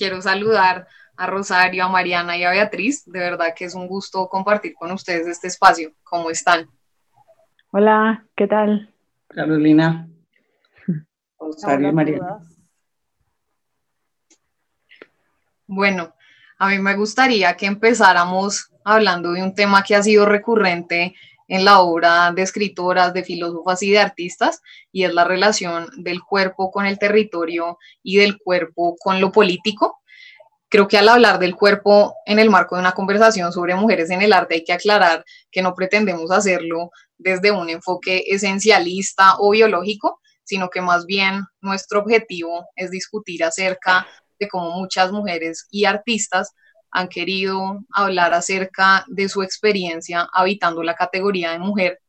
quiero saludar a Rosario, a Mariana y a Beatriz. De verdad que es un gusto compartir con ustedes este espacio. ¿Cómo están? Hola, ¿qué tal? Carolina. Rosario y Mariana. Bueno, a mí me gustaría que empezáramos hablando de un tema que ha sido recurrente en la obra de escritoras, de filósofas y de artistas, y es la relación del cuerpo con el territorio y del cuerpo con lo político. Creo que al hablar del cuerpo en el marco de una conversación sobre mujeres en el arte hay que aclarar que no pretendemos hacerlo desde un enfoque esencialista o biológico, sino que más bien nuestro objetivo es discutir acerca de cómo muchas mujeres y artistas han querido hablar acerca de su experiencia habitando la categoría de mujer,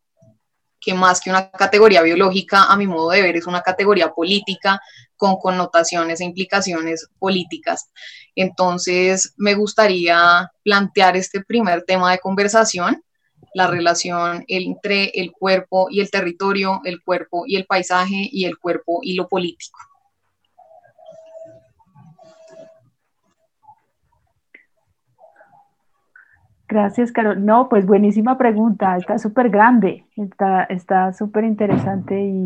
que más que una categoría biológica, a mi modo de ver, es una categoría política con connotaciones e implicaciones políticas. Entonces, me gustaría plantear este primer tema de conversación, la relación entre el cuerpo y el territorio, el cuerpo y el paisaje y el cuerpo y lo político. Gracias, Carol. No, pues buenísima pregunta. Está súper grande, está súper interesante y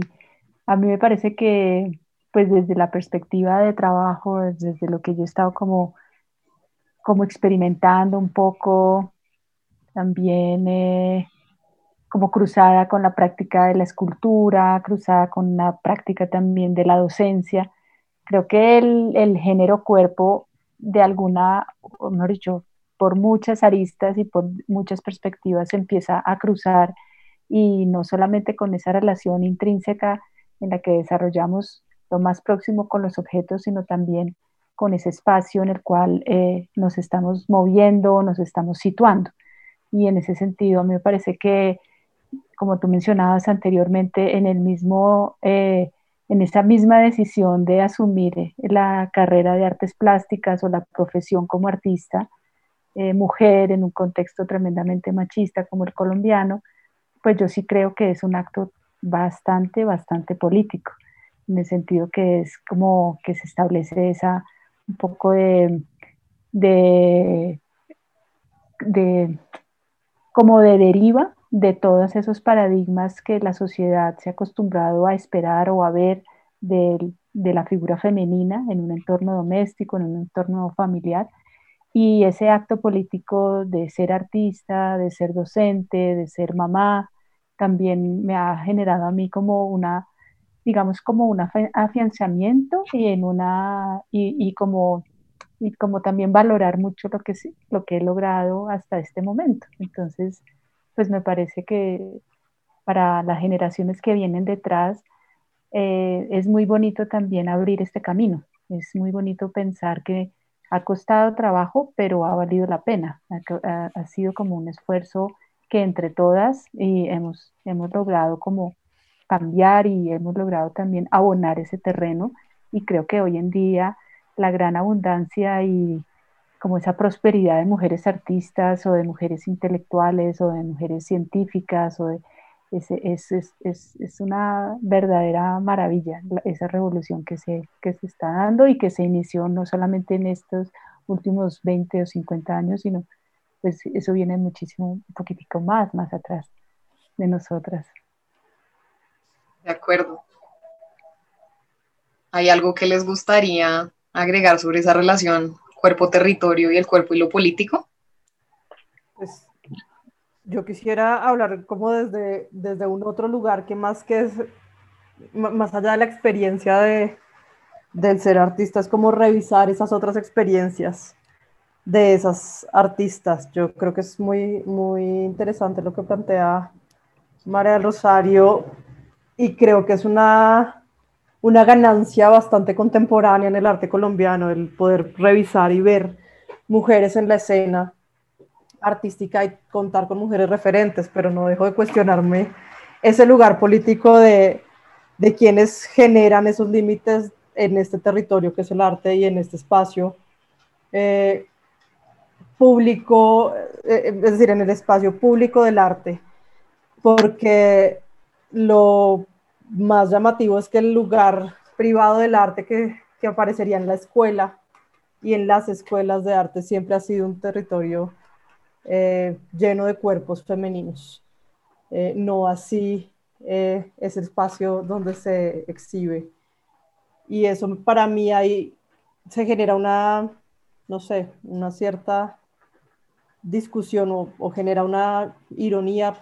a mí me parece que, pues desde la perspectiva de trabajo, desde lo que yo he estado como, como experimentando un poco, también eh, como cruzada con la práctica de la escultura, cruzada con la práctica también de la docencia. Creo que el, el género cuerpo, de alguna, o mejor dicho, por muchas aristas y por muchas perspectivas se empieza a cruzar y no solamente con esa relación intrínseca en la que desarrollamos lo más próximo con los objetos, sino también con ese espacio en el cual eh, nos estamos moviendo, nos estamos situando. Y en ese sentido, a mí me parece que, como tú mencionabas anteriormente, en el mismo, eh, en esa misma decisión de asumir la carrera de artes plásticas o la profesión como artista, eh, mujer en un contexto tremendamente machista como el colombiano, pues yo sí creo que es un acto bastante, bastante político, en el sentido que es como que se establece esa un poco de, de, como de deriva de todos esos paradigmas que la sociedad se ha acostumbrado a esperar o a ver de, de la figura femenina en un entorno doméstico, en un entorno familiar, y ese acto político de ser artista, de ser docente, de ser mamá, también me ha generado a mí como una, digamos, como un afianzamiento y, en una, y, como, y como también valorar mucho lo que, lo que he logrado hasta este momento. Entonces, pues me parece que para las generaciones que vienen detrás, eh, es muy bonito también abrir este camino. Es muy bonito pensar que ha costado trabajo, pero ha valido la pena. Ha, sido como un esfuerzo que entre todas y hemos, hemos logrado como cambiar y hemos logrado también abonar ese terreno. Y creo que hoy en día la gran abundancia y como esa prosperidad de mujeres artistas o de mujeres intelectuales o de mujeres científicas o de es, es, es, es, una verdadera maravilla esa revolución que se, que se está dando y que se inició no solamente en estos últimos 20 o 50 años, sino pues eso viene muchísimo, un poquitico más, más atrás de nosotras. De acuerdo. ¿Hay algo que les gustaría agregar sobre esa relación cuerpo-territorio y el cuerpo y lo político? Pues yo quisiera hablar como desde, desde un otro lugar que más que es, más allá de la experiencia de, del ser artista, es como revisar esas otras experiencias de esas artistas. Yo creo que es muy, muy interesante lo que plantea María Rosario y creo que es una, una ganancia bastante contemporánea en el arte colombiano, el poder revisar y ver mujeres en la escena artística y contar con mujeres referentes, pero no dejo de cuestionarme ese lugar político de, de quienes generan esos límites en este territorio que es el arte y en este espacio eh, público, eh, es decir, en el espacio público del arte, porque lo más llamativo es que el lugar privado del arte que, que aparecería en la escuela y en las escuelas de arte siempre ha sido un territorio eh, lleno de cuerpos femeninos. Eh, no así eh, ese espacio donde se exhibe. Y eso para mí ahí se genera una, no sé, una cierta discusión o, genera una ironía,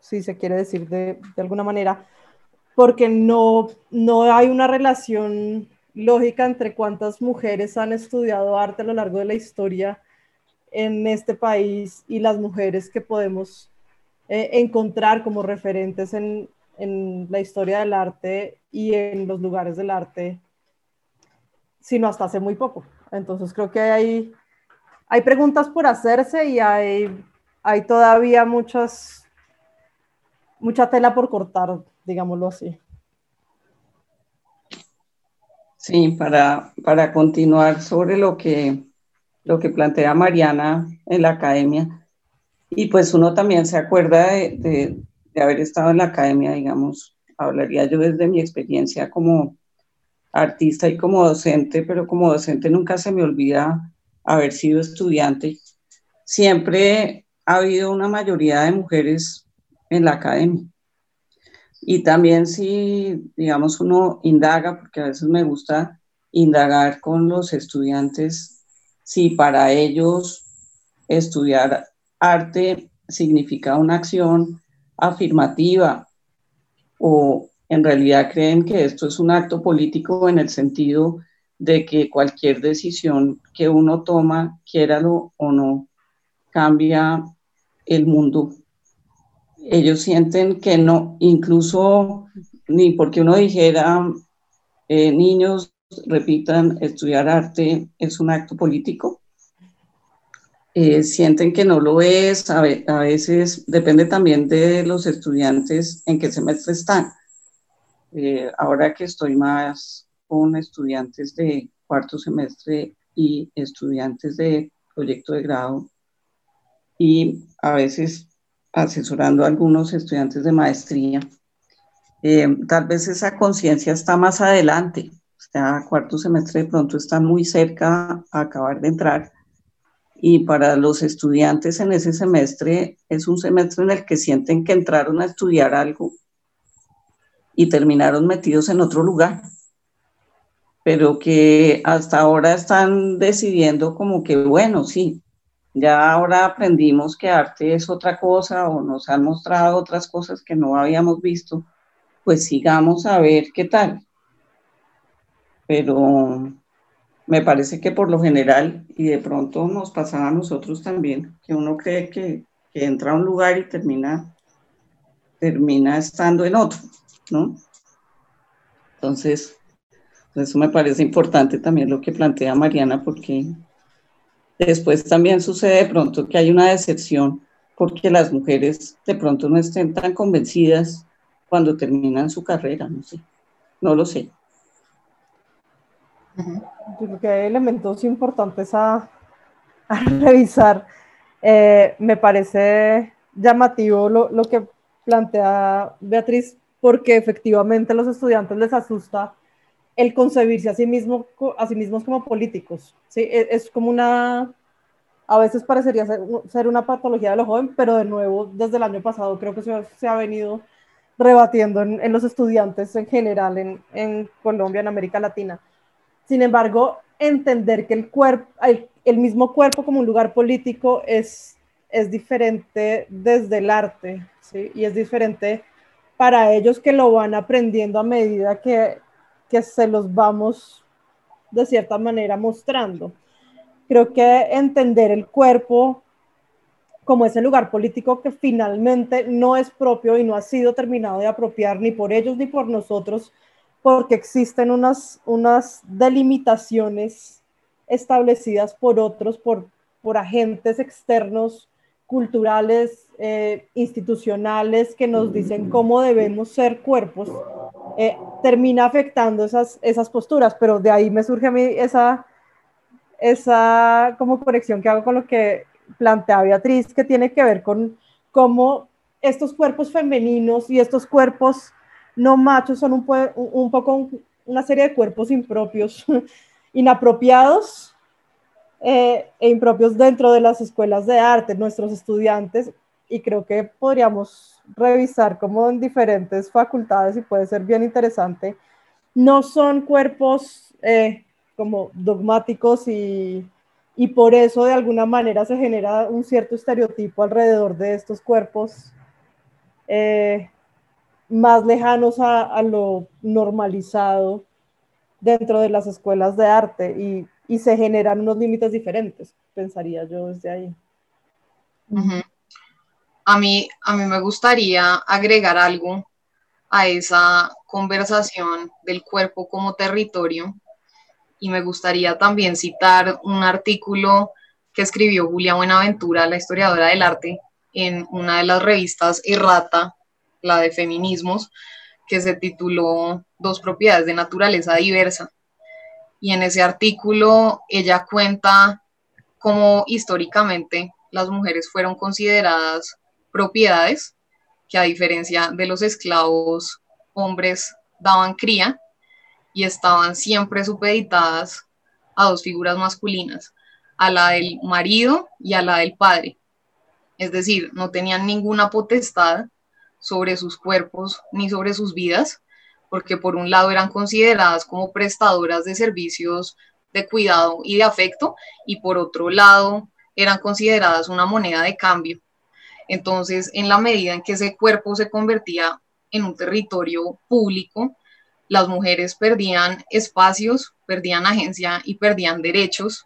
si se quiere decir de, de, alguna manera, porque no, no hay una relación lógica entre cuántas mujeres han estudiado arte a lo largo de la historia en este país y las mujeres que podemos eh, encontrar como referentes en, en, la historia del arte y en los lugares del arte, sino hasta hace muy poco. Entonces creo que hay, hay preguntas por hacerse y hay, hay todavía muchas, mucha tela por cortar, digámoslo así. Sí, para, para continuar sobre lo que, lo que plantea Mariana en la academia, y pues uno también se acuerda de, haber estado en la academia, digamos, hablaría yo desde mi experiencia como artista y como docente, pero como docente nunca se me olvida haber sido estudiante. Siempre ha habido una mayoría de mujeres en la academia. Y también si, digamos, uno indaga, porque a veces me gusta indagar con los estudiantes, si para ellos estudiar arte significa una acción afirmativa o en realidad creen que esto es un acto político en el sentido de que cualquier decisión que uno toma, quiéralo o no, cambia el mundo. Ellos sienten que no, incluso ni porque uno dijera, eh, niños, repitan, estudiar arte es un acto político, eh, sienten que no lo es, a, veces depende también de los estudiantes en qué semestre están. Eh, ahora que estoy más con estudiantes de cuarto semestre y estudiantes de proyecto de grado y a veces asesorando a algunos estudiantes de maestría, eh, tal vez esa conciencia está más adelante, sea, cuarto semestre de pronto está muy cerca a acabar de entrar y para los estudiantes en ese semestre es un semestre en el que sienten que entraron a estudiar algo y terminaron metidos en otro lugar, pero que hasta ahora están decidiendo como que, bueno, sí, ya ahora aprendimos que arte es otra cosa o nos han mostrado otras cosas que no habíamos visto, pues sigamos a ver qué tal. Pero me parece que por lo general, y de pronto nos pasaba a nosotros también, que uno cree que, entra a un lugar y termina, termina estando en otro, ¿no? Entonces, eso me parece importante también lo que plantea Mariana, porque después también sucede de pronto que hay una decepción porque las mujeres de pronto no estén tan convencidas cuando terminan su carrera, no sé, no lo sé. Yo creo que hay elementos importantes a, revisar. Eh, me parece llamativo lo, lo, que plantea Beatriz, porque efectivamente a los estudiantes les asusta el concebirse a sí, mismo, a sí mismos como políticos. ¿sí? Es, es como una, a veces parecería ser, ser, una patología de los jóvenes, pero de nuevo, desde el año pasado creo que se, se ha venido rebatiendo en, en, los estudiantes en general en, en Colombia, en América Latina. Sin embargo, entender que el, cuerpo, el, mismo cuerpo como un lugar político es, es diferente desde el arte, ¿sí? Y es diferente para ellos que lo van aprendiendo a medida que, que se los vamos de cierta manera mostrando. Creo que entender el cuerpo como ese lugar político que finalmente no es propio y no ha sido terminado de apropiar ni por ellos ni por nosotros, porque existen unas, unas delimitaciones establecidas por otros, por, por agentes externos, culturales, eh, institucionales, que nos dicen cómo debemos ser cuerpos, eh, termina afectando esas, esas posturas, pero de ahí me surge a mí esa, esa como conexión que hago con lo que plantea Beatriz, que tiene que ver con cómo estos cuerpos femeninos y estos cuerpos no machos son un, poco una serie de cuerpos impropios, inapropiados, eh, e impropios dentro de las escuelas de arte, nuestros estudiantes, y creo que podríamos revisar como en diferentes facultades y puede ser bien interesante. No son cuerpos eh, como dogmáticos y, y, por eso de alguna manera se genera un cierto estereotipo alrededor de estos cuerpos eh, más lejanos a, a, lo normalizado dentro de las escuelas de arte y, y se generan unos límites diferentes, pensaría yo desde ahí. a, mí, a mí me gustaría agregar algo a esa conversación del cuerpo como territorio y me gustaría también citar un artículo que escribió Julia Buenaventura, la historiadora del arte, en una de las revistas Errata, la de feminismos, que se tituló Dos propiedades de naturaleza diversa. Y en ese artículo ella cuenta cómo históricamente las mujeres fueron consideradas propiedades que a diferencia de los esclavos hombres daban cría y estaban siempre supeditadas a dos figuras masculinas, a la del marido y a la del padre. Es decir, no tenían ninguna potestad sobre sus cuerpos ni sobre sus vidas, porque por un lado eran consideradas como prestadoras de servicios de cuidado y de afecto, y por otro lado eran consideradas una moneda de cambio. Entonces, en la medida en que ese cuerpo se convertía en un territorio público, las mujeres perdían espacios, perdían agencia y perdían derechos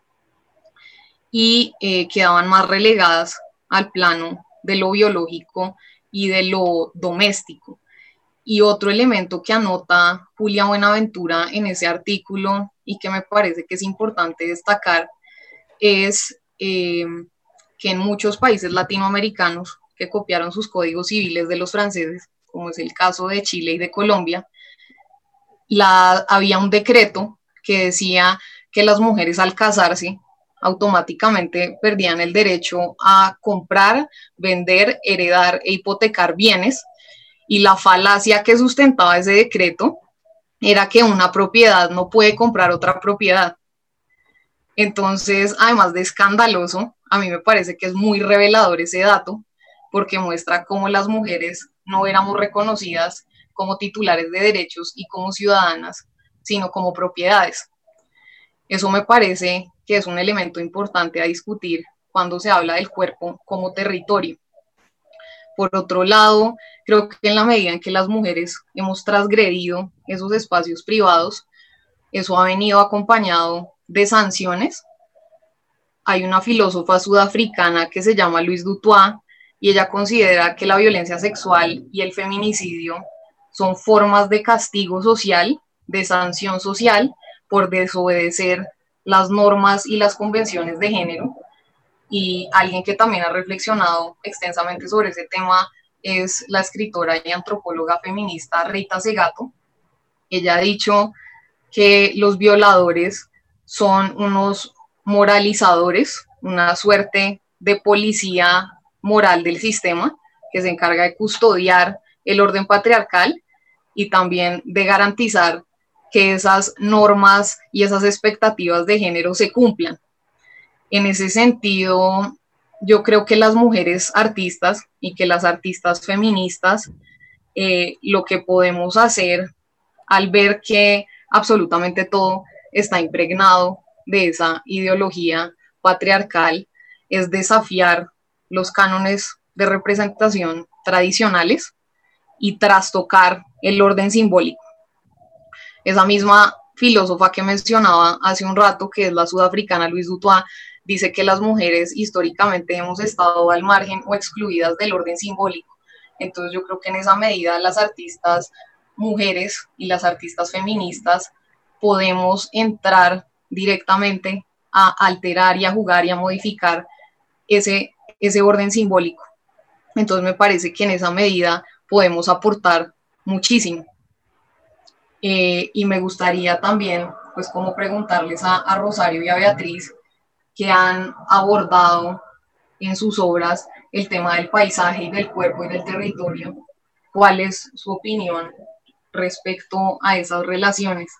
y eh, quedaban más relegadas al plano de lo biológico y de lo doméstico. Y otro elemento que anota Julia Buenaventura en ese artículo y que me parece que es importante destacar es eh, que en muchos países latinoamericanos que copiaron sus códigos civiles de los franceses, como es el caso de Chile y de Colombia, la, había un decreto que decía que las mujeres al casarse automáticamente perdían el derecho a comprar, vender, heredar e hipotecar bienes y la falacia que sustentaba ese decreto era que una propiedad no puede comprar otra propiedad. Entonces, además de escandaloso, a mí me parece que es muy revelador ese dato, porque muestra cómo las mujeres no éramos reconocidas como titulares de derechos y como ciudadanas, sino como propiedades. Eso me parece que es un elemento importante a discutir cuando se habla del cuerpo como territorio. Por otro lado, creo que en la medida en que las mujeres hemos transgredido esos espacios privados, eso ha venido acompañado de sanciones. Hay una filósofa sudafricana que se llama Luis Dutoit y ella considera que la violencia sexual y el feminicidio son formas de castigo social, de sanción social por desobedecer las normas y las convenciones de género y alguien que también ha reflexionado extensamente sobre ese tema es la escritora y antropóloga feminista Rita Segato. Ella ha dicho que los violadores son unos moralizadores, una suerte de policía moral del sistema que se encarga de custodiar el orden patriarcal y también de garantizar que esas normas y esas expectativas de género se cumplan. En ese sentido, yo creo que las mujeres artistas y que las artistas feministas, eh, lo que podemos hacer al ver que absolutamente todo está impregnado de esa ideología patriarcal es desafiar los cánones de representación tradicionales y trastocar el orden simbólico. Esa misma filósofa que mencionaba hace un rato, que es la sudafricana Luis Dutoit, dice que las mujeres históricamente hemos estado al margen o excluidas del orden simbólico. Entonces yo creo que en esa medida las artistas mujeres y las artistas feministas podemos entrar directamente a alterar y a jugar y a modificar ese, ese orden simbólico. Entonces me parece que en esa medida podemos aportar muchísimo. Eh, y me gustaría también, pues como preguntarles a, Rosario y a Beatriz, que han abordado en sus obras el tema del paisaje y del cuerpo y del territorio. ¿Cuál es su opinión respecto a esas relaciones?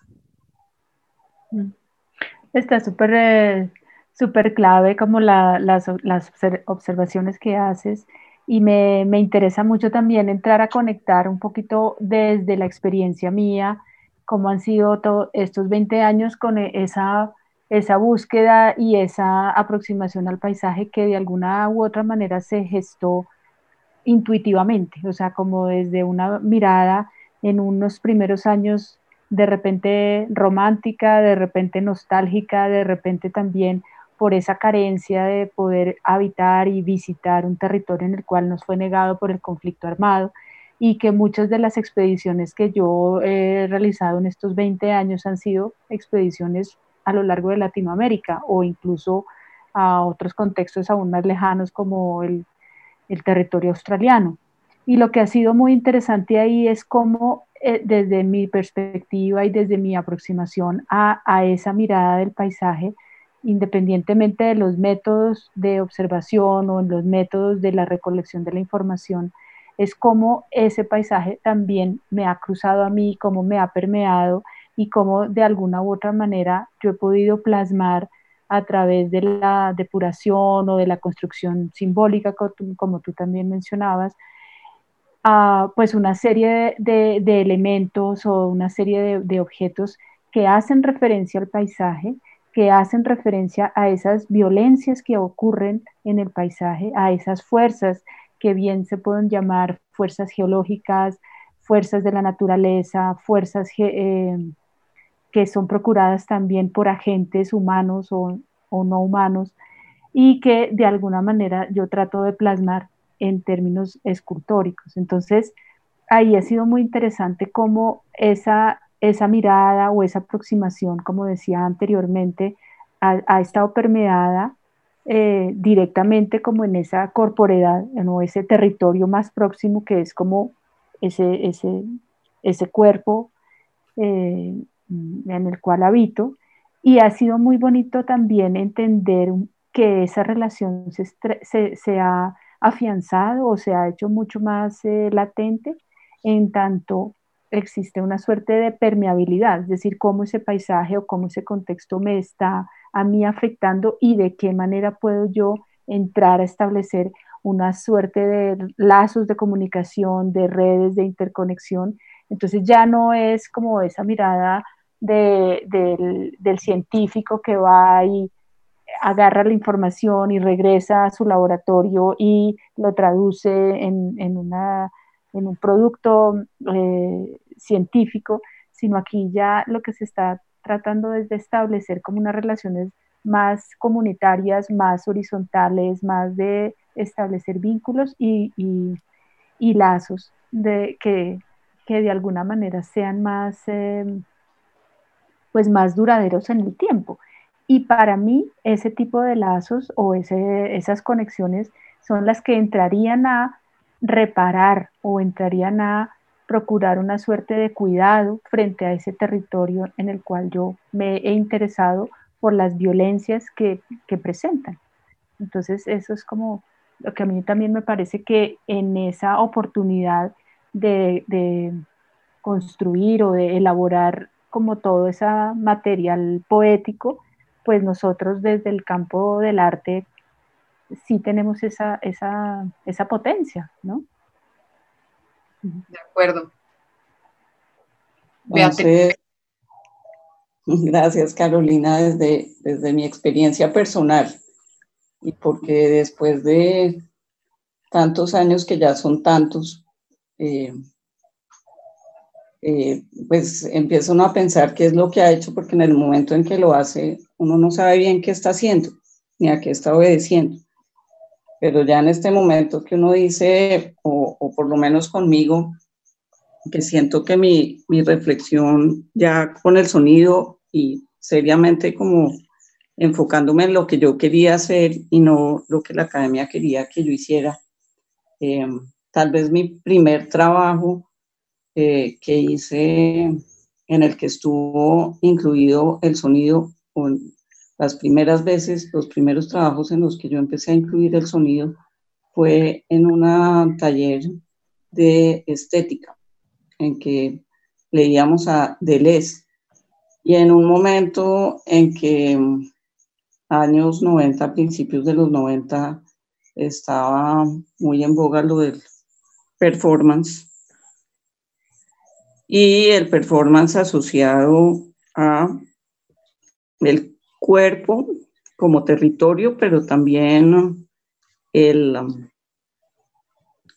Está súper eh, súper clave como las, las, observaciones que haces y me, me, interesa mucho también entrar a conectar un poquito desde la experiencia mía, cómo han sido estos 20 años con e, esa, esa búsqueda y esa aproximación al paisaje que de alguna u otra manera se gestó intuitivamente, o sea, como desde una mirada en unos primeros años de repente romántica, de repente nostálgica, de repente también por esa carencia de poder habitar y visitar un territorio en el cual nos fue negado por el conflicto armado y que muchas de las expediciones que yo he realizado en estos 20 años han sido expediciones a lo largo de Latinoamérica o incluso a otros contextos aún más lejanos como el, el territorio australiano. Y lo que ha sido muy interesante ahí es cómo eh, desde mi perspectiva y desde mi aproximación a, a esa mirada del paisaje, independientemente de los métodos de observación o los métodos de la recolección de la información, es como ese paisaje también me ha cruzado a mí, cómo me ha permeado y cómo de alguna u otra manera yo he podido plasmar a través de la depuración o de la construcción simbólica, como tú también mencionabas, pues una serie de, elementos o una serie de objetos que hacen referencia al paisaje, que hacen referencia a esas violencias que ocurren en el paisaje, a esas fuerzas que bien se pueden llamar fuerzas geológicas, fuerzas de la naturaleza, fuerzas eh, que son procuradas también por agentes humanos o, no humanos y que de alguna manera yo trato de plasmar en términos escultóricos. Entonces, ahí ha sido muy interesante cómo esa esa mirada o esa aproximación, como decía anteriormente, ha, estado permeada eh, directamente como en esa corporeidad, en ese territorio más próximo que es como ese, ese, ese cuerpo eh, en el cual habito. Y ha sido muy bonito también entender que esa relación se, se, ha afianzado o se ha hecho mucho más eh, latente en tanto existe una suerte de permeabilidad, es decir, cómo ese paisaje o cómo ese contexto me está a mí afectando y de qué manera puedo yo entrar a establecer una suerte de lazos de comunicación, de redes de interconexión. Entonces ya no es como esa mirada del, científico que va y agarra la información y regresa a su laboratorio y lo traduce en, un producto eh, científico, sino aquí ya lo que se está tratando es de establecer como unas relaciones más comunitarias, más horizontales, más de establecer vínculos y, lazos de, que, de alguna manera sean más, em, pues más duraderos en el tiempo. Y para mí ese tipo de lazos o esas conexiones son las que entrarían a reparar o entrarían a procurar una suerte de cuidado frente a ese territorio en el cual yo me he interesado por las violencias que, presentan. Entonces, eso es como lo que a mí también me parece que en esa oportunidad de, construir o de elaborar como todo ese material poético, pues nosotros desde el campo del arte sí tenemos esa, esa, esa potencia, ¿no? De acuerdo. gracias Carolina desde, desde mi experiencia personal. Y porque después de tantos años que ya son tantos, eh, eh, pues empieza uno a pensar qué es lo que ha hecho, porque en el momento en que lo hace, uno no sabe bien qué está haciendo, ni a qué está obedeciendo pero ya en este momento que uno dice, o, por lo menos conmigo, que siento que mi, mi, reflexión ya con el sonido y seriamente como enfocándome en lo que yo quería hacer y no lo que la academia quería que yo hiciera. Eh, tal vez mi primer trabajo eh, que hice en el que estuvo incluido el sonido las primeras veces, los primeros trabajos en los que yo empecé a incluir el sonido fue en un taller de estética, en que leíamos a Deleuze. Y en un momento en que años 90, principios de los 90, estaba muy en boga lo del performance y el performance asociado a el cuerpo como territorio, pero también el,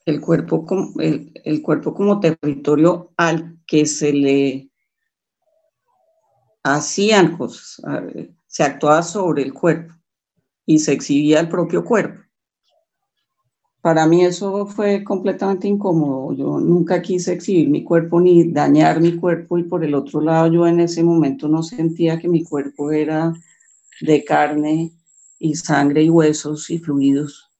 el, cuerpo, como, el, cuerpo como territorio al que se le hacían cosas, se actuaba sobre el cuerpo y se exhibía el propio cuerpo. Para mí eso fue completamente incómodo. Yo nunca quise exhibir mi cuerpo ni dañar mi cuerpo y por el otro lado yo en ese momento no sentía que mi cuerpo era de carne y sangre y huesos y fluidos.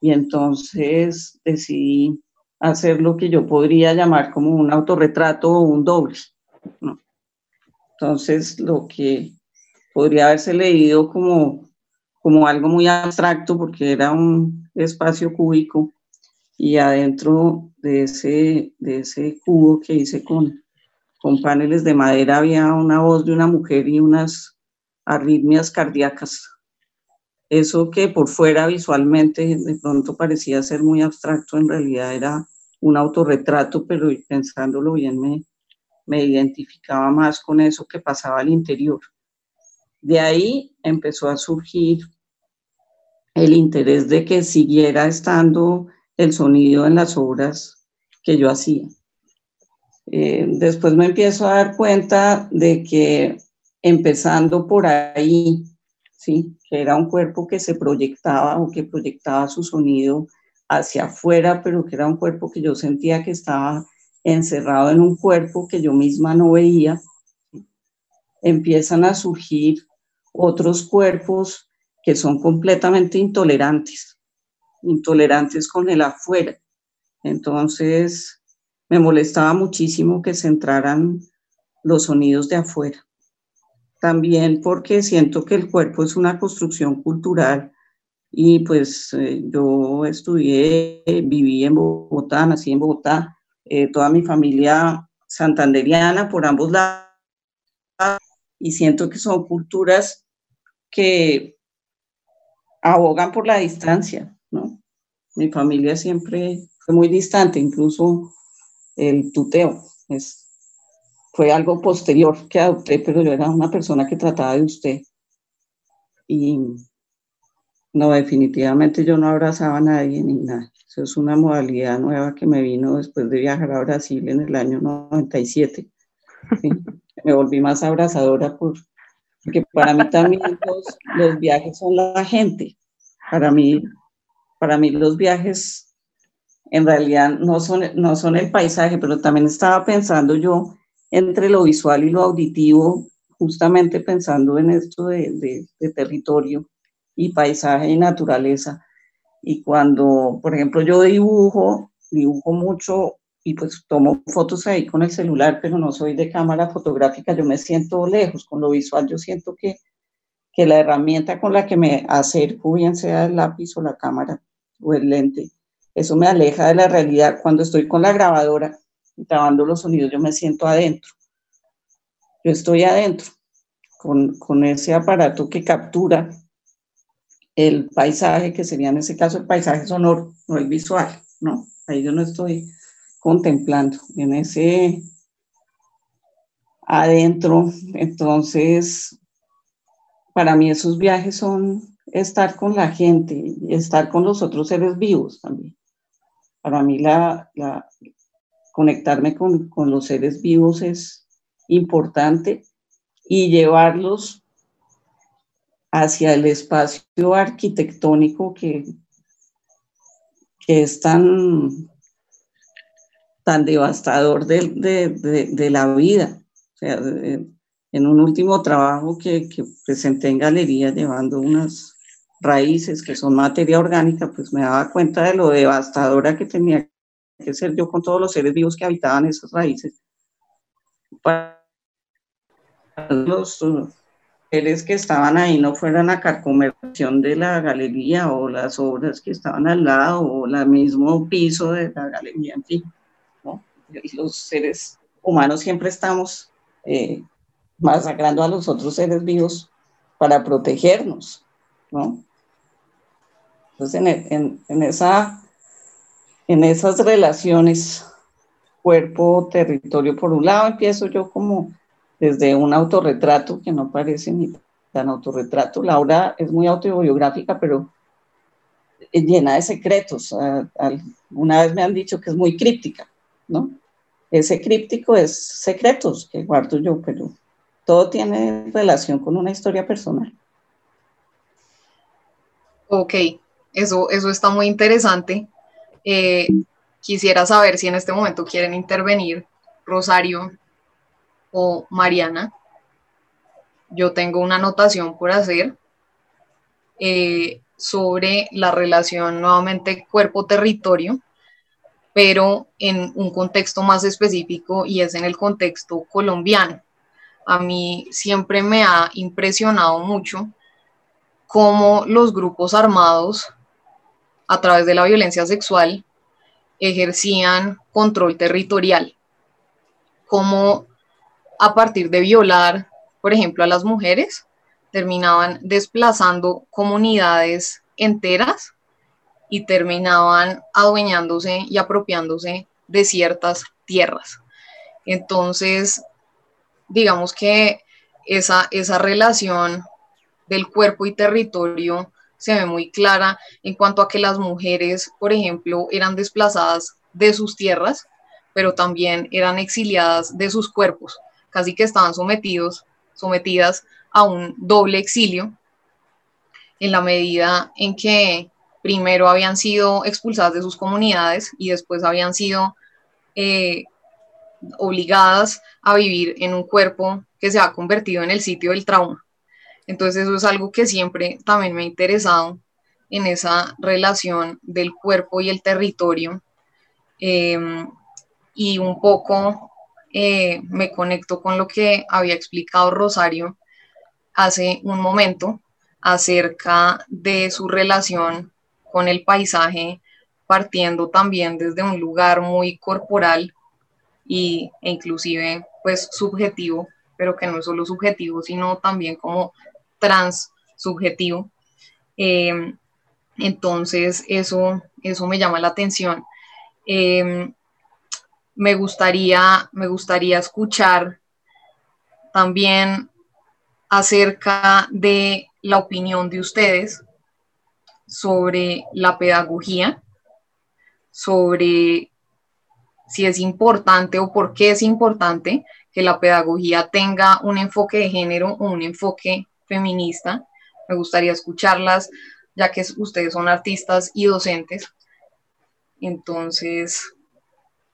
Y entonces decidí hacer lo que yo podría llamar como un autorretrato o un doble. Entonces lo que podría haberse leído como como algo muy abstracto porque era un espacio cúbico y adentro de ese, de ese cubo que hice con, con paneles de madera había una voz de una mujer y unas arritmias cardíacas. Eso que por fuera visualmente de pronto parecía ser muy abstracto, en realidad era un autorretrato, pero pensándolo bien me, me identificaba más con eso que pasaba al interior. De ahí empezó a surgir el interés de que siguiera estando el sonido en las obras que yo hacía. Eh, después me empiezo a dar cuenta de que empezando por ahí, ¿sí? que era un cuerpo que se proyectaba o que proyectaba su sonido hacia afuera, pero que era un cuerpo que yo sentía que estaba encerrado en un cuerpo que yo misma no veía, empiezan a surgir otros cuerpos que son completamente intolerantes, intolerantes con el afuera. Entonces, me molestaba muchísimo que se entraran los sonidos de afuera. También porque siento que el cuerpo es una construcción cultural y pues eh, yo estudié, viví en Bogotá, nací en Bogotá, eh, toda mi familia santanderiana por ambos lados y siento que son culturas que abogan por la distancia, ¿no? Mi familia siempre fue muy distante, incluso el tuteo es, fue algo posterior que adopté, pero yo era una persona que trataba de usted. Y no, definitivamente yo no abrazaba a nadie ni nada. Eso es una modalidad nueva que me vino después de viajar a Brasil en el año 97. me volví más abrazadora por, porque para mí también los, viajes son la gente. Para mí, para mí los viajes en realidad no son, no son el paisaje, pero también estaba pensando yo entre lo visual y lo auditivo, justamente pensando en esto de, de territorio y paisaje y naturaleza. Y cuando, por ejemplo, yo dibujo, dibujo mucho y pues tomo fotos ahí con el celular, pero no soy de cámara fotográfica, yo me siento lejos, con lo visual yo siento que, que la herramienta con la que me acerco, bien sea el lápiz o la cámara o el lente, eso me aleja de la realidad. Cuando estoy con la grabadora grabando los sonidos, yo me siento adentro. Yo estoy adentro con, con ese aparato que captura el paisaje, que sería en ese caso el paisaje sonoro, no el visual, ¿no? Ahí yo no estoy contemplando en ese adentro. Entonces, para mí esos viajes son estar con la gente y estar con los otros seres vivos también. Para mí la, conectarme con, con los seres vivos es importante y llevarlos hacia el espacio arquitectónico que, que es tan tan devastador de, la vida. O sea, en un último trabajo que, presenté en galería llevando unas raíces que son materia orgánica, pues me daba cuenta de lo devastadora que tenía que ser yo con todos los seres vivos que habitaban esas raíces. Para los seres que estaban ahí no fueran a carcomerción de la galería o las obras que estaban al lado o el mismo piso de la galería, en fin los seres humanos siempre estamos eh, masacrando a los otros seres vivos para protegernos, ¿no? Entonces, en, en, esa, en esas relaciones cuerpo-territorio, por un lado empiezo yo como desde un autorretrato que no parece ni tan autorretrato. La obra es muy autobiográfica, pero llena de secretos. Una vez me han dicho que es muy críptica, ¿no? Ese críptico es secretos que guardo yo, pero todo tiene relación con una historia personal. Ok, eso, eso está muy interesante. Eh, quisiera saber si en este momento quieren intervenir Rosario o Mariana. Yo tengo una anotación por hacer eh, sobre la relación nuevamente cuerpo-territorio, pero en un contexto más específico y es en el contexto colombiano. A mí siempre me ha impresionado mucho cómo los grupos armados, a través de la violencia sexual, ejercían control territorial, cómo a partir de violar, por ejemplo, a las mujeres, terminaban desplazando comunidades enteras y terminaban adueñándose y apropiándose de ciertas tierras. Entonces, digamos que esa, esa relación del cuerpo y territorio se ve muy clara en cuanto a que las mujeres, por ejemplo, eran desplazadas de sus tierras, pero también eran exiliadas de sus cuerpos, casi que estaban sometidos, sometidas a un doble exilio, en la medida en que primero habían sido expulsadas de sus comunidades y después habían sido eh, obligadas a vivir en un cuerpo que se ha convertido en el sitio del trauma. Entonces eso es algo que siempre también me ha interesado en esa relación del cuerpo y el territorio. Em, y un poco eh, me conecto con lo que había explicado Rosario hace un momento acerca de su relación con el paisaje, partiendo también desde un lugar muy corporal y, e inclusive pues subjetivo, pero que no es solo subjetivo, sino también como transsubjetivo. Eh, entonces, eso, eso me llama la atención. Eh, me, gustaría, me gustaría escuchar también acerca de la opinión de ustedes sobre la pedagogía, sobre si es importante o por qué es importante que la pedagogía tenga un enfoque de género o un enfoque feminista. Me gustaría escucharlas, ya que ustedes son artistas y docentes. Entonces,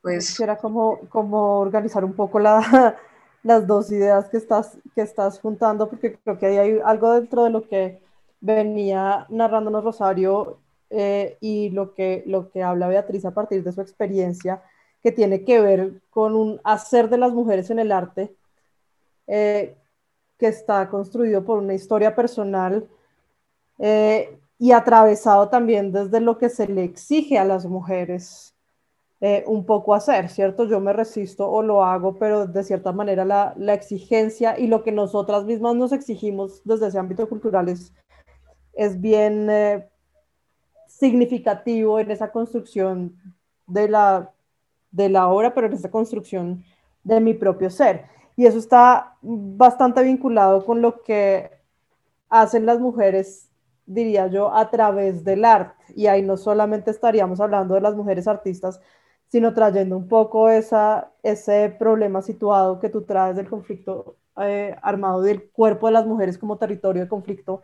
pues... Quisiera como, como organizar un poco la, las dos ideas que estás, que estás juntando, porque creo que hay algo dentro de lo que venía narrándonos Rosario eh, y lo que, lo que habla Beatriz a partir de su experiencia, que tiene que ver con un hacer de las mujeres en el arte, eh, que está construido por una historia personal eh, y atravesado también desde lo que se le exige a las mujeres eh, un poco hacer, ¿cierto? Yo me resisto o lo hago, pero de cierta manera la, la exigencia y lo que nosotras mismas nos exigimos desde ese ámbito cultural es, es bien eh, significativo en esa construcción de la, de la obra, pero en esa construcción de mi propio ser. Y eso está bastante vinculado con lo que hacen las mujeres, diría yo, a través del arte. Y ahí no solamente estaríamos hablando de las mujeres artistas, sino trayendo un poco esa, ese problema situado que tú traes del conflicto eh, armado del cuerpo de las mujeres como territorio de conflicto,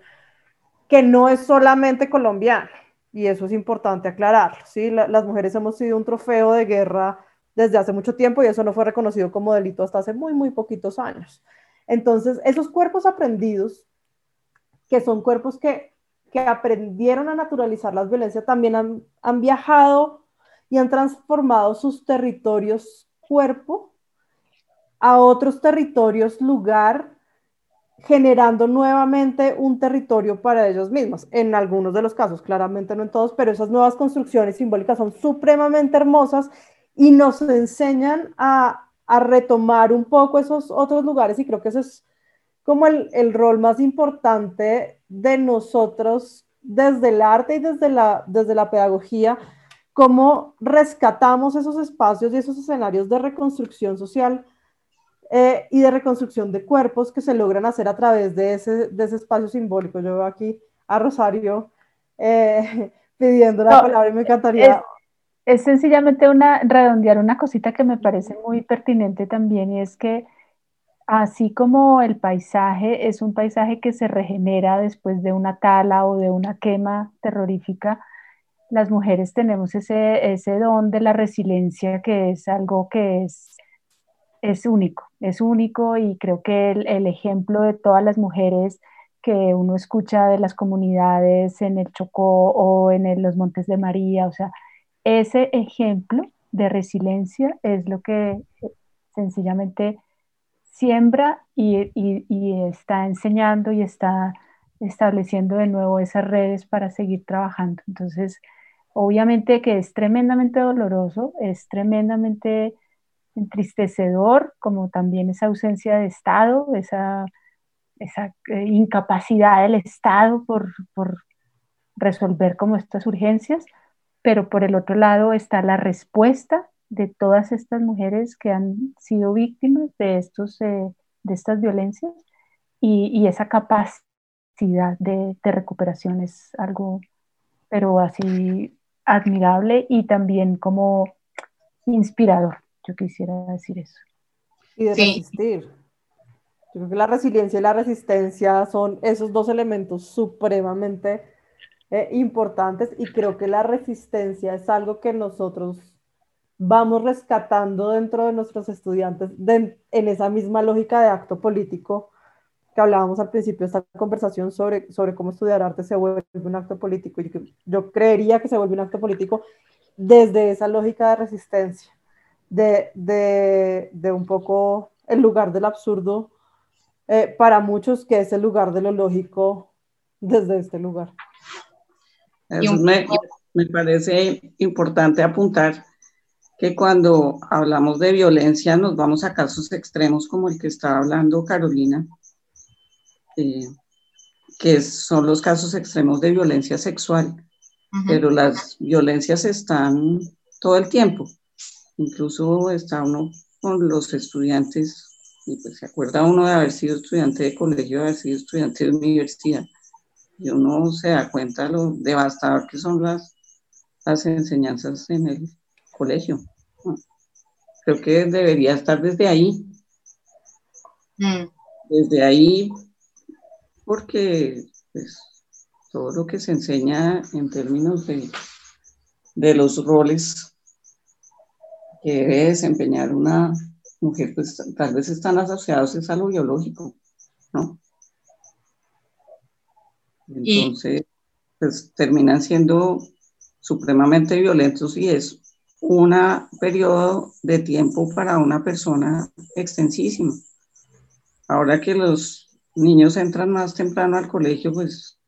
que no es solamente colombiano. Y eso es importante aclarar. ¿sí? las mujeres hemos sido un trofeo de guerra desde hace mucho tiempo y eso no fue reconocido como delito hasta hace muy, muy poquitos años. Entonces, esos cuerpos aprendidos, que son cuerpos que, que aprendieron a naturalizar las violencias, también han, han viajado y han transformado sus territorios cuerpo a otros territorios lugar generando nuevamente un territorio para ellos mismos. En algunos de los casos, claramente no en todos, pero esas nuevas construcciones simbólicas son supremamente hermosas y nos enseñan a, retomar un poco esos otros lugares y creo que ese es como el, rol más importante de nosotros desde el arte y desde la, desde la pedagogía, cómo rescatamos esos espacios y esos escenarios de reconstrucción social eh, y de reconstrucción de cuerpos que se logran hacer a través de ese, de ese espacio simbólico. Yo veo aquí a Rosario eh, pidiendo la palabra y me encantaría... Es, sencillamente una, redondear una cosita que me parece muy pertinente también y es que así como el paisaje es un paisaje que se regenera después de una tala o de una quema terrorífica, las mujeres tenemos ese, ese don de la resiliencia que es algo que es, es único, es único y creo que el, el ejemplo de todas las mujeres que uno escucha de las comunidades en el Chocó o en los Montes de María, o sea, ese ejemplo de resiliencia es lo que eh, sencillamente siembra y, está enseñando y está estableciendo de nuevo esas redes para seguir trabajando. Entonces, obviamente que es tremendamente doloroso, es tremendamente entristecedor, como también esa ausencia de Estado, esa esa eh, incapacidad del Estado por, resolver como estas urgencias, pero por el otro lado está la respuesta de todas estas mujeres que han sido víctimas de, estos, eh, de estas violencias y, esa capacidad de, de, recuperación es algo, pero así admirable y también como inspirador. Yo quisiera decir eso. Y de resistir. Yo creo que la resiliencia y la resistencia son esos dos elementos supremamente eh, importantes y creo que la resistencia es algo que nosotros vamos rescatando dentro de nuestros estudiantes en esa misma lógica de acto político que hablábamos al principio de esta conversación sobre, sobre cómo estudiar arte se vuelve un acto político. Yo, creería que se vuelve un acto político desde esa lógica de resistencia, de, de, de un poco el lugar del absurdo eh, para muchos que es el lugar de lo lógico desde este lugar. Me, me parece importante apuntar que cuando hablamos de violencia nos vamos a casos extremos como el que está hablando Carolina, eh, que son los casos extremos de violencia sexual, pero las violencias están todo el tiempo. Incluso está uno con los estudiantes y pues se acuerda uno de haber sido estudiante de colegio, de haber sido estudiante de universidad, y uno se da cuenta de lo devastador que son las, las enseñanzas en el colegio. Creo que debería estar desde ahí. Mm. Desde ahí, porque pues, todo lo que se enseña en términos de, de los roles que debe desempeñar una mujer, pues tal vez están asociados es a lo biológico, ¿no? Entonces, pues terminan siendo supremamente violentos y es un periodo de tiempo para una persona extensísimo. Ahora que los niños entran más temprano al colegio, pues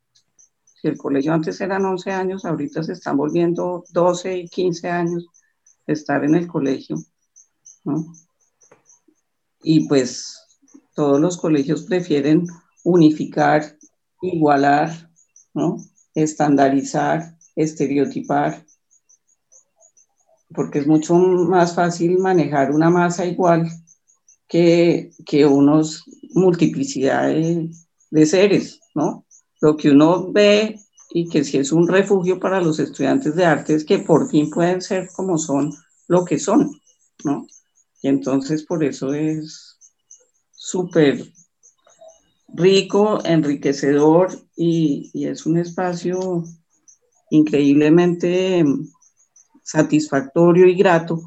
si el colegio antes eran 11 años, ahorita se están volviendo 12 y 15 años estar en el colegio, ¿no? y pues todos los colegios prefieren unificar, igualar, ¿no? estandarizar, estereotipar, porque es mucho más fácil manejar una masa igual que, que unos multiplicidad de, seres, ¿no? Lo que uno ve y que si es un refugio para los estudiantes de arte es que por fin pueden ser como son lo que son, ¿no? Y entonces por eso es súper rico, enriquecedor y, es un espacio increíblemente satisfactorio y grato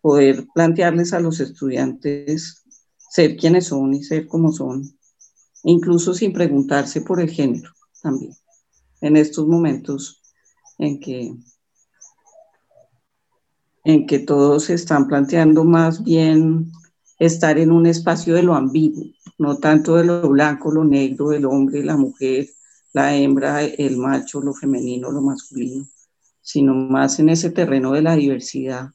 poder plantearles a los estudiantes ser quienes son y ser como son, incluso sin preguntarse por el género también, en estos momentos en que en que todos están planteando más bien estar en un espacio de lo ambiguo, no tanto de lo blanco, lo negro, el hombre, la mujer, la hembra, el macho, lo femenino, lo masculino, sino más en ese terreno de la diversidad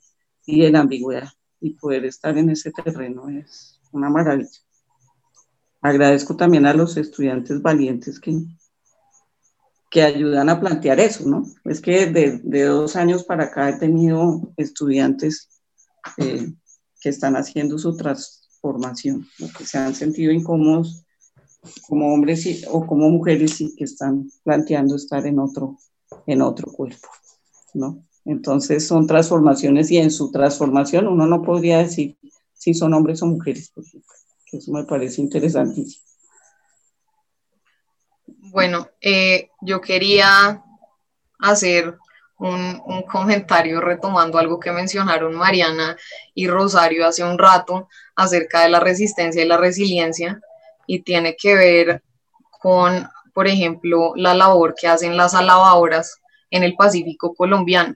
y de la ambigüedad. Y poder estar en ese terreno es una maravilla. agradezco también a los estudiantes valientes que, que ayudan a plantear eso, ¿no? Es que de, de dos años para acá he tenido estudiantes eh, que están haciendo su transformación, que se han sentido incómodos como hombres o como mujeres y que están planteando estar en otro, en otro cuerpo, ¿no? Entonces son transformaciones y en su transformación uno no podría decir si son hombres o mujeres, por ejemplo. Eso me parece interesantísimo. Bueno, eh, yo quería hacer un, comentario retomando algo que mencionaron Mariana y Rosario hace un rato acerca de la resistencia y la resiliencia y tiene que ver con, por ejemplo, la labor que hacen las alabadoras en el Pacífico colombiano.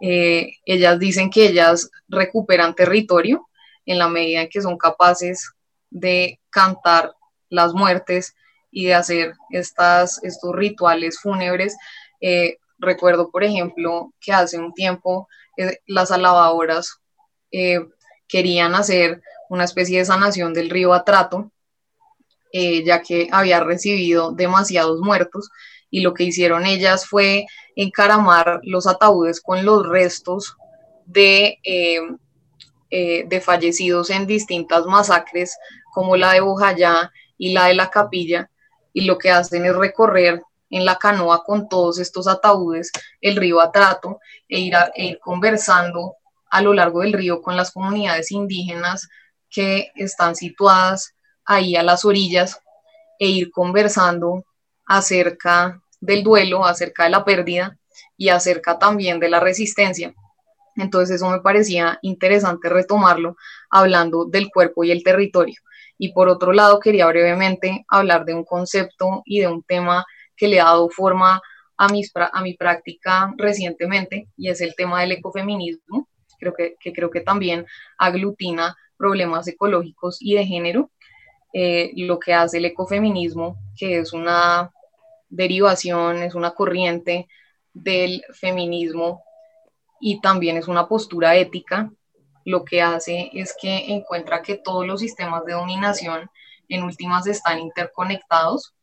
Eh, ellas dicen que ellas recuperan territorio en la medida en que son capaces de cantar las muertes y de hacer estas, estos rituales fúnebres. Eh, recuerdo, por ejemplo, que hace un tiempo eh, las alabadoras querían hacer una especie de sanación del río Atrato, ya que había recibido demasiados muertos y lo que hicieron ellas fue encaramar los ataúdes con los restos de, eh, eh, de fallecidos en distintas masacres, como la de Bojayá y la de la capilla, y lo que hacen es recorrer en la canoa con todos estos ataúdes el río Atrato e ir, e ir conversando a lo largo del río con las comunidades indígenas que están situadas ahí a las orillas e ir conversando acerca del duelo, acerca de la pérdida y acerca también de la resistencia. Entonces eso me parecía interesante retomarlo hablando del cuerpo y el territorio. Y por otro lado, quería brevemente hablar de un concepto y de un tema que le ha dado forma a, mi práctica recientemente y es el tema del ecofeminismo. Creo que, que creo que también aglutina problemas ecológicos y de género. Eh, lo que hace el ecofeminismo, que es una derivación, es una corriente del feminismo y también es una postura ética, lo que hace es que encuentra que todos los sistemas de dominación en últimas están interconectados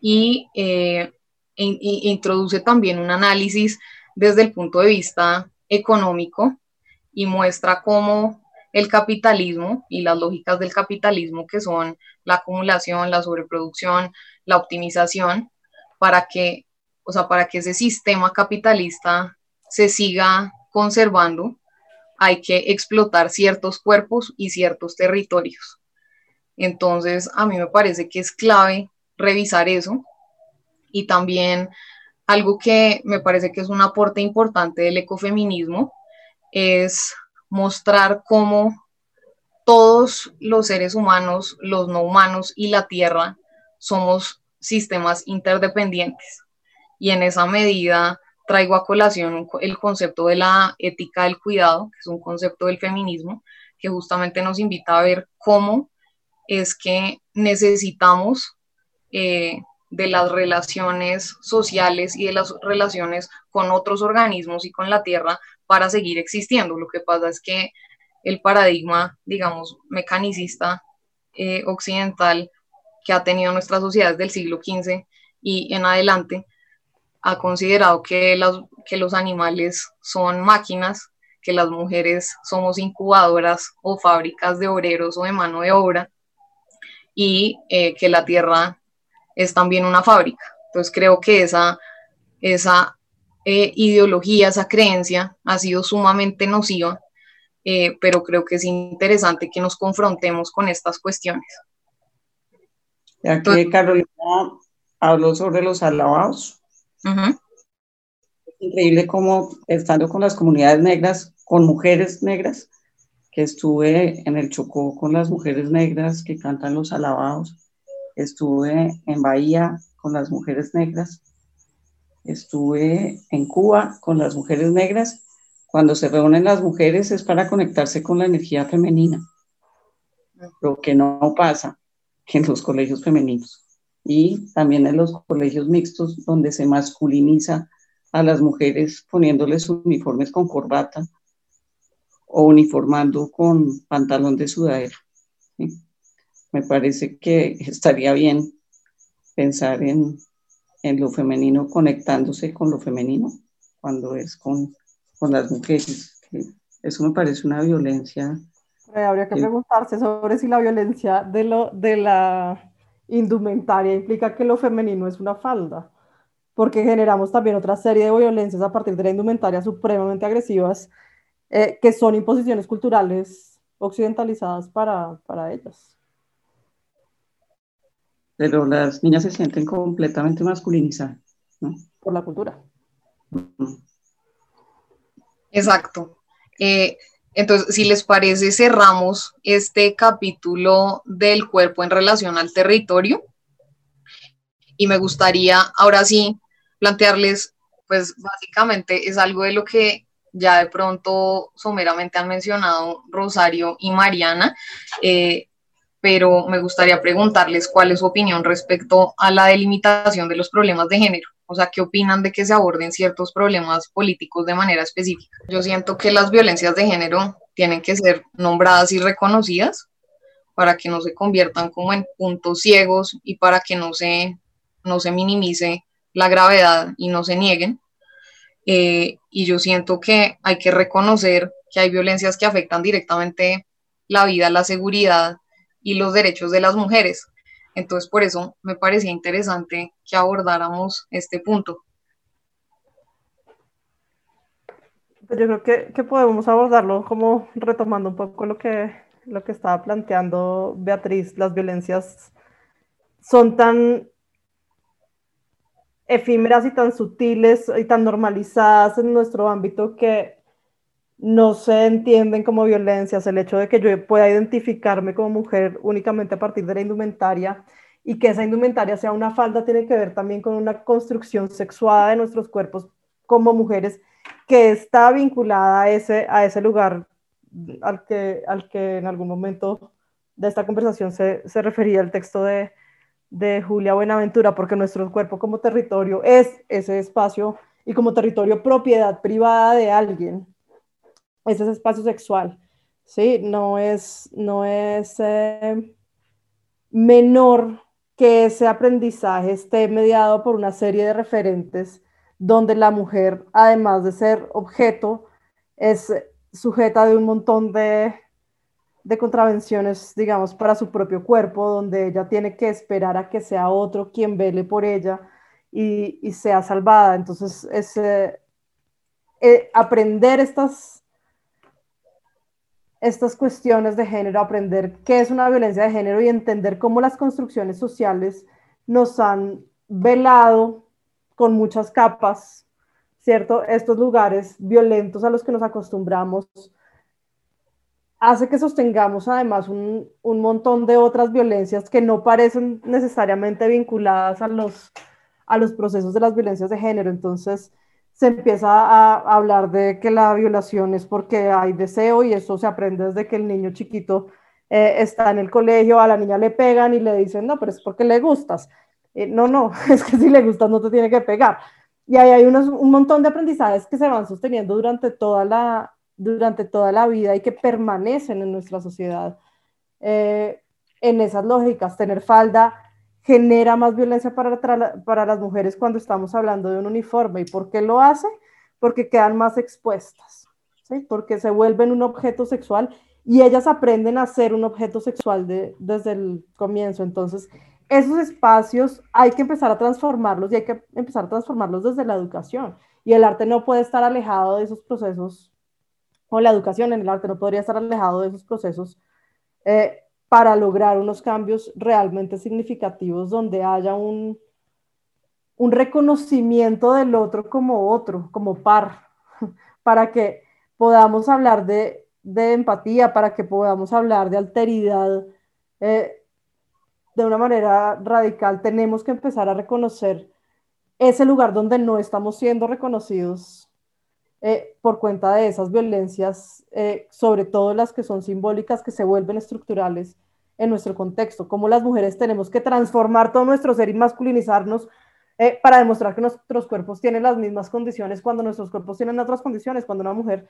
y, eh, introduce también un análisis desde el punto de vista económico y muestra cómo el capitalismo y las lógicas del capitalismo, que son la acumulación, la sobreproducción, la optimización, para que, o sea, para que ese sistema capitalista se siga conservando, hay que explotar ciertos cuerpos y ciertos territorios. Entonces, a mí me parece que es clave revisar eso y también algo que me parece que es un aporte importante del ecofeminismo es mostrar cómo todos los seres humanos, los no humanos y la Tierra somos sistemas interdependientes. Y en esa medida traigo a colación el concepto de la ética del cuidado, que es un concepto del feminismo, que justamente nos invita a ver cómo es que necesitamos eh, de las relaciones sociales y de las relaciones con otros organismos y con la Tierra para seguir existiendo. Lo que pasa es que el paradigma, digamos, mecanicista eh, occidental que ha tenido nuestras sociedades del siglo XV y en adelante, ha considerado que, que los animales son máquinas, que las mujeres somos incubadoras o fábricas de obreros o de mano de obra y eh, que la tierra es también una fábrica. Entonces creo que esa, esa eh, ideología, esa creencia ha sido sumamente nociva, eh, pero creo que es interesante que nos confrontemos con estas cuestiones. Ya que Carolina habló sobre los alabados. Es increíble cómo estando con las comunidades negras, con mujeres negras, que estuve en el Chocó con las mujeres negras que cantan los alabados, estuve en Bahía con las mujeres negras, estuve en Cuba con las mujeres negras. Cuando se reúnen las mujeres es para conectarse con la energía femenina, lo que no pasa en los colegios femeninos y también en los colegios mixtos donde se masculiniza a las mujeres poniéndoles uniformes con corbata o uniformando con pantalón de sudadera. Me parece que estaría bien pensar en, en lo femenino conectándose con lo femenino cuando es con, con las mujeres. Eso me parece una violencia. habría que preguntarse sobre si la violencia de, lo, de la indumentaria implica que lo femenino es una falda, porque generamos también otra serie de violencias a partir de la indumentaria supremamente agresivas, eh, que son imposiciones culturales occidentalizadas para, para ellas. Pero las niñas se sienten completamente masculinizadas, ¿no? Por la cultura. Exacto. Eh, entonces, si les parece, cerramos este capítulo del cuerpo en relación al territorio. Y me gustaría ahora sí plantearles, pues básicamente es algo de lo que ya de pronto someramente han mencionado Rosario y Mariana, eh, pero me gustaría preguntarles cuál es su opinión respecto a la delimitación de los problemas de género. O sea, ¿qué opinan de que se aborden ciertos problemas políticos de manera específica? Yo siento que las violencias de género tienen que ser nombradas y reconocidas para que no se conviertan como en puntos ciegos y para que no se, no se minimice la gravedad y no se nieguen. Eh, y yo siento que hay que reconocer que hay violencias que afectan directamente la vida, la seguridad y los derechos de las mujeres. Entonces, por eso me parecía interesante que abordáramos este punto. Pues yo creo que, podemos abordarlo como retomando un poco lo que, lo que estaba planteando Beatriz. Las violencias son tan efímeras y tan sutiles y tan normalizadas en nuestro ámbito que no se entienden como violencias, el hecho de que yo pueda identificarme como mujer únicamente a partir de la indumentaria y que esa indumentaria sea una falda tiene que ver también con una construcción sexuada de nuestros cuerpos como mujeres que está vinculada a ese, a ese lugar al que, al que en algún momento de esta conversación se, se refería el texto de, de Julia Buenaventura, porque nuestro cuerpo como territorio es ese espacio y como territorio propiedad privada de alguien es ese espacio sexual, ¿sí? No es, no es eh, menor que ese aprendizaje esté mediado por una serie de referentes donde la mujer, además de ser objeto, es sujeta de un montón de, de contravenciones, digamos, para su propio cuerpo, donde ella tiene que esperar a que sea otro quien vele por ella y, y sea salvada. Entonces, es, eh, aprender estas estas cuestiones de género, aprender qué es una violencia de género y entender cómo las construcciones sociales nos han velado con muchas capas, ¿cierto? Estos lugares violentos a los que nos acostumbramos, hace que sostengamos además un, un montón de otras violencias que no parecen necesariamente vinculadas a los, a los procesos de las violencias de género. Entonces, se empieza a, hablar de que la violación es porque hay deseo y eso se aprende desde que el niño chiquito eh, está en el colegio, a la niña le pegan y le dicen, no, pero es porque le gustas. Eh, no, no, es que si le gustas no te tiene que pegar. Y ahí hay un montón de aprendizajes que se van sosteniendo durante toda la, durante toda la vida y que permanecen en nuestra sociedad. Eh, en esas lógicas, tener falda genera más violencia para, para las mujeres cuando estamos hablando de un uniforme. ¿Y por qué lo hace? Porque quedan más expuestas, ¿sí? porque se vuelven un objeto sexual y ellas aprenden a ser un objeto sexual de, desde el comienzo. Entonces, esos espacios hay que empezar a transformarlos y hay que empezar a transformarlos desde la educación. Y el arte no puede estar alejado de esos procesos, o la educación en el arte no podría estar alejado de esos procesos eh, para lograr unos cambios realmente significativos donde haya un, un reconocimiento del otro como otro, como par, para que podamos hablar de, empatía, para que podamos hablar de alteridad eh, de una manera radical, tenemos que empezar a reconocer ese lugar donde no estamos siendo reconocidos eh, por cuenta de esas violencias, eh, sobre todo las que son simbólicas, que se vuelven estructurales en nuestro contexto, cómo las mujeres tenemos que transformar todo nuestro ser y masculinizarnos eh, para demostrar que nuestros cuerpos tienen las mismas condiciones cuando nuestros cuerpos tienen otras condiciones, cuando una mujer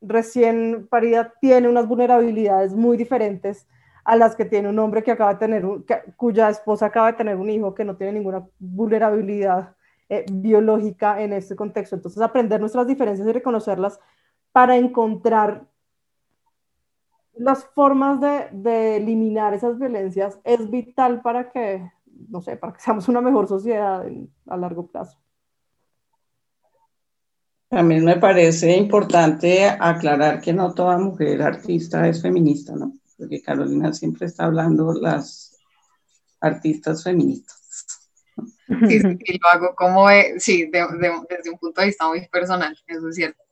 recién parida tiene unas vulnerabilidades muy diferentes a las que tiene un hombre que acaba de tener cuya esposa acaba de tener un hijo que no tiene ninguna vulnerabilidad eh, biológica en este contexto. Entonces, aprender nuestras diferencias y reconocerlas para encontrar las formas de, eliminar esas violencias es vital para que, no sé, para que seamos una mejor sociedad a largo plazo. También me parece importante aclarar que no toda mujer artista es feminista, ¿no? Porque Carolina siempre está hablando las artistas feministas. Sí, sí, lo hago como, sí, desde un punto de vista muy personal, eso es cierto.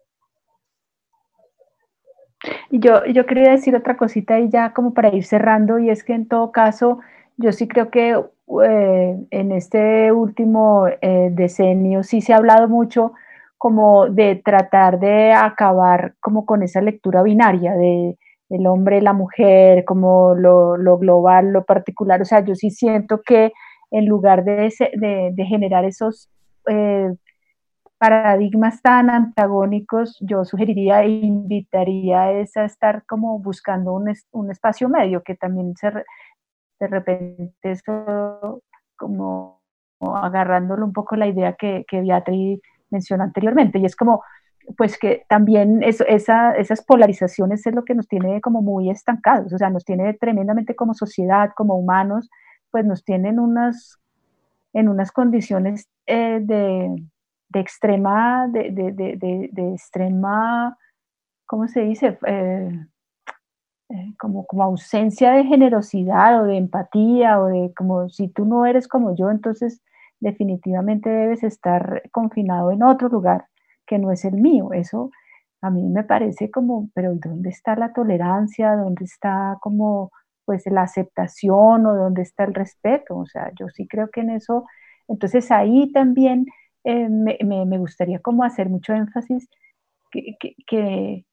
Yo, yo quería decir otra cosita y ya como para ir cerrando, y es que en todo caso, yo sí creo que eh, en este último eh, decenio sí se ha hablado mucho como de tratar de acabar como con esa lectura binaria de el hombre, la mujer, como lo, lo global, lo particular. O sea, yo sí siento que en lugar de, de, generar esos eh, paradigmas tan antagónicos, yo sugeriría e invitaría a, a estar como buscando un, un, espacio medio, que también se, de repente eso como, agarrándolo un poco la idea que, que Beatriz mencionó anteriormente, y es como, pues que también eso, esa, esas polarizaciones es lo que nos tiene como muy estancados, o sea, nos tiene tremendamente como sociedad, como humanos, pues nos tienen unas, en unas condiciones eh, de, de extrema, de, de, de, extrema, ¿cómo se dice? Eh, eh, como, como ausencia de generosidad o de empatía o de como si tú no eres como yo, entonces definitivamente debes estar confinado en otro lugar que no es el mío. Eso a mí me parece como, pero ¿dónde está la tolerancia? ¿Dónde está como pues la aceptación o dónde está el respeto? O sea, yo sí creo que en eso, entonces ahí también eh, me, me, gustaría como hacer mucho énfasis que, que,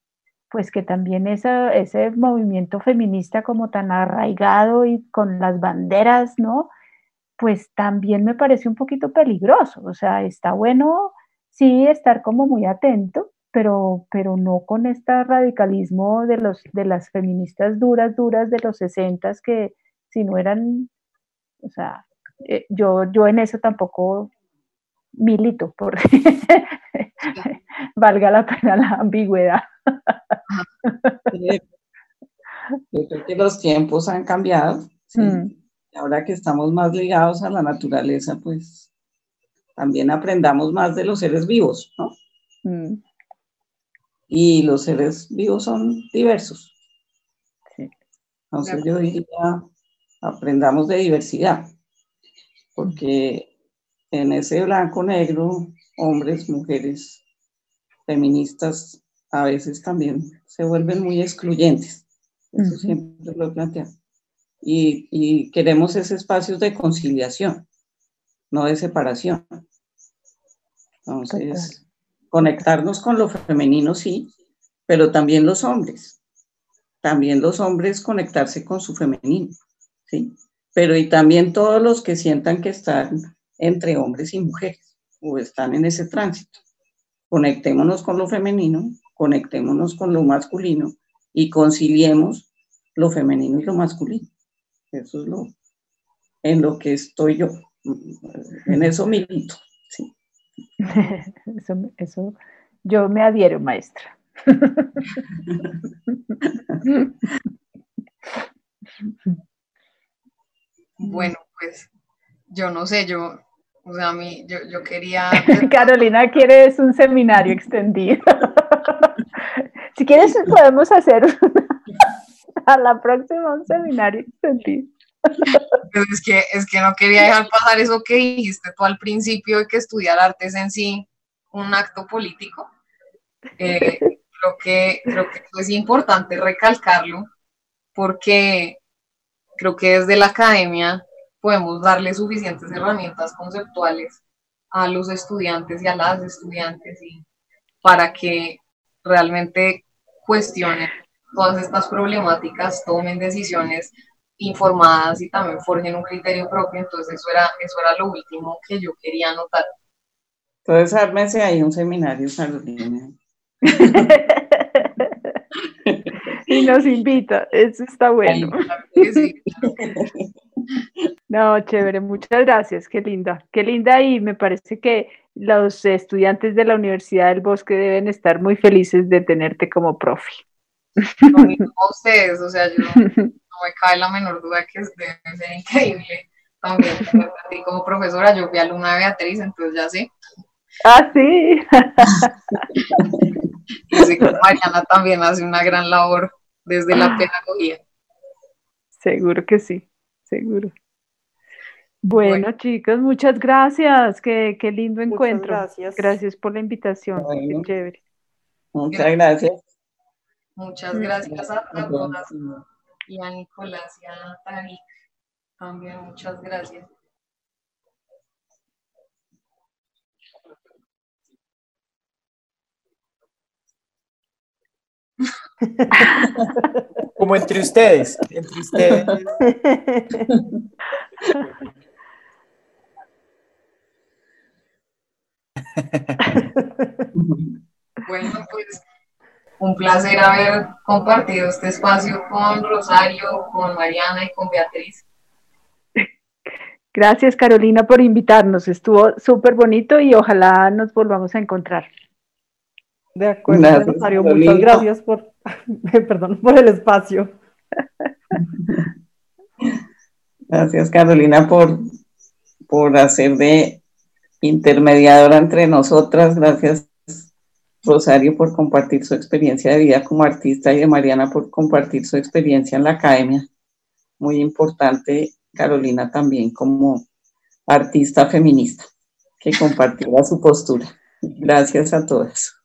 pues que también ese movimiento feminista como tan arraigado y con las banderas, ¿no? Pues también me parece un poquito peligroso, o sea, está bueno sí estar como muy atento, pero, pero no con este radicalismo de, los, de las feministas duras, duras de los 60 que si no eran, o sea, eh, yo, yo en eso tampoco milito, por valga la pena la ambigüedad. Yo creo que los tiempos han cambiado. Mm. Ahora que estamos más ligados a la naturaleza, pues también aprendamos más de los seres vivos, ¿no? Mm. Y los seres vivos son diversos. Entonces yo diría, aprendamos de diversidad, porque en ese blanco-negro, hombres, mujeres, feministas, a veces también se vuelven muy excluyentes. Eso siempre lo he planteado. Y, y, queremos ese espacio de conciliación, no de separación. Entonces, conectarnos con lo femenino, sí, pero también los hombres. También los hombres conectarse con su femenino, ¿sí? Pero y también todos los que sientan que están entre hombres y mujeres o están en ese tránsito. Conectémonos con lo femenino, conectémonos con lo masculino y conciliemos lo femenino y lo masculino. Eso es lo en lo que estoy yo. En eso milito. Eso, eso yo me adhiero, maestra. Bueno, pues yo no sé, yo o sea, a mí, yo, yo quería... Carolina quiere un seminario extendido. si quieres, podemos hacer a la próxima un seminario extendido. Pues es que, es que no quería dejar pasar eso que dijiste tú al principio de que estudiar artes en sí un acto político. Eh, creo, que, creo que es importante recalcarlo porque creo que desde la academia podemos darle suficientes herramientas conceptuales a los estudiantes y a las estudiantes y para que realmente cuestionen todas estas problemáticas, tomen decisiones informadas y también forjen un criterio propio. Entonces eso era, eso era lo último que yo quería anotar. Entonces ármese ahí un seminario, Carolina. y nos invita, eso está bueno. No, chévere, muchas gracias, qué linda, qué linda y me parece que los estudiantes de la Universidad del Bosque deben estar muy felices de tenerte como profe. No, ustedes, o sea, yo me cae la menor duda que debe ser increíble. También como profesora, yo fui alumna de Beatriz, entonces ya sé. Ah, sí. y sé que Mariana también hace una gran labor desde la pedagogía. Seguro que sí, seguro. Bueno, chicos, muchas gracias. Qué, qué lindo encuentro. Gracias. gracias. por la invitación. Qué chévere. Muchas gracias. Muchas gracias a todas y a Nicolás y a Tarik también. Muchas gracias. Como entre ustedes, entre ustedes. Bueno, pues un placer haber compartido este espacio con Rosario, con Mariana y con Beatriz. Gracias Carolina por invitarnos, estuvo súper bonito y ojalá nos volvamos a encontrar. De acuerdo, Rosario, muchas gracias por, perdón, por el espacio. Gracias Carolina por, por hacer de intermediadora entre nosotras. Gracias Rosario por compartir su experiencia de vida como artista y de Mariana por compartir su experiencia en la academia. Muy importante Carolina también como artista feminista que compartiera su postura. Gracias a todas.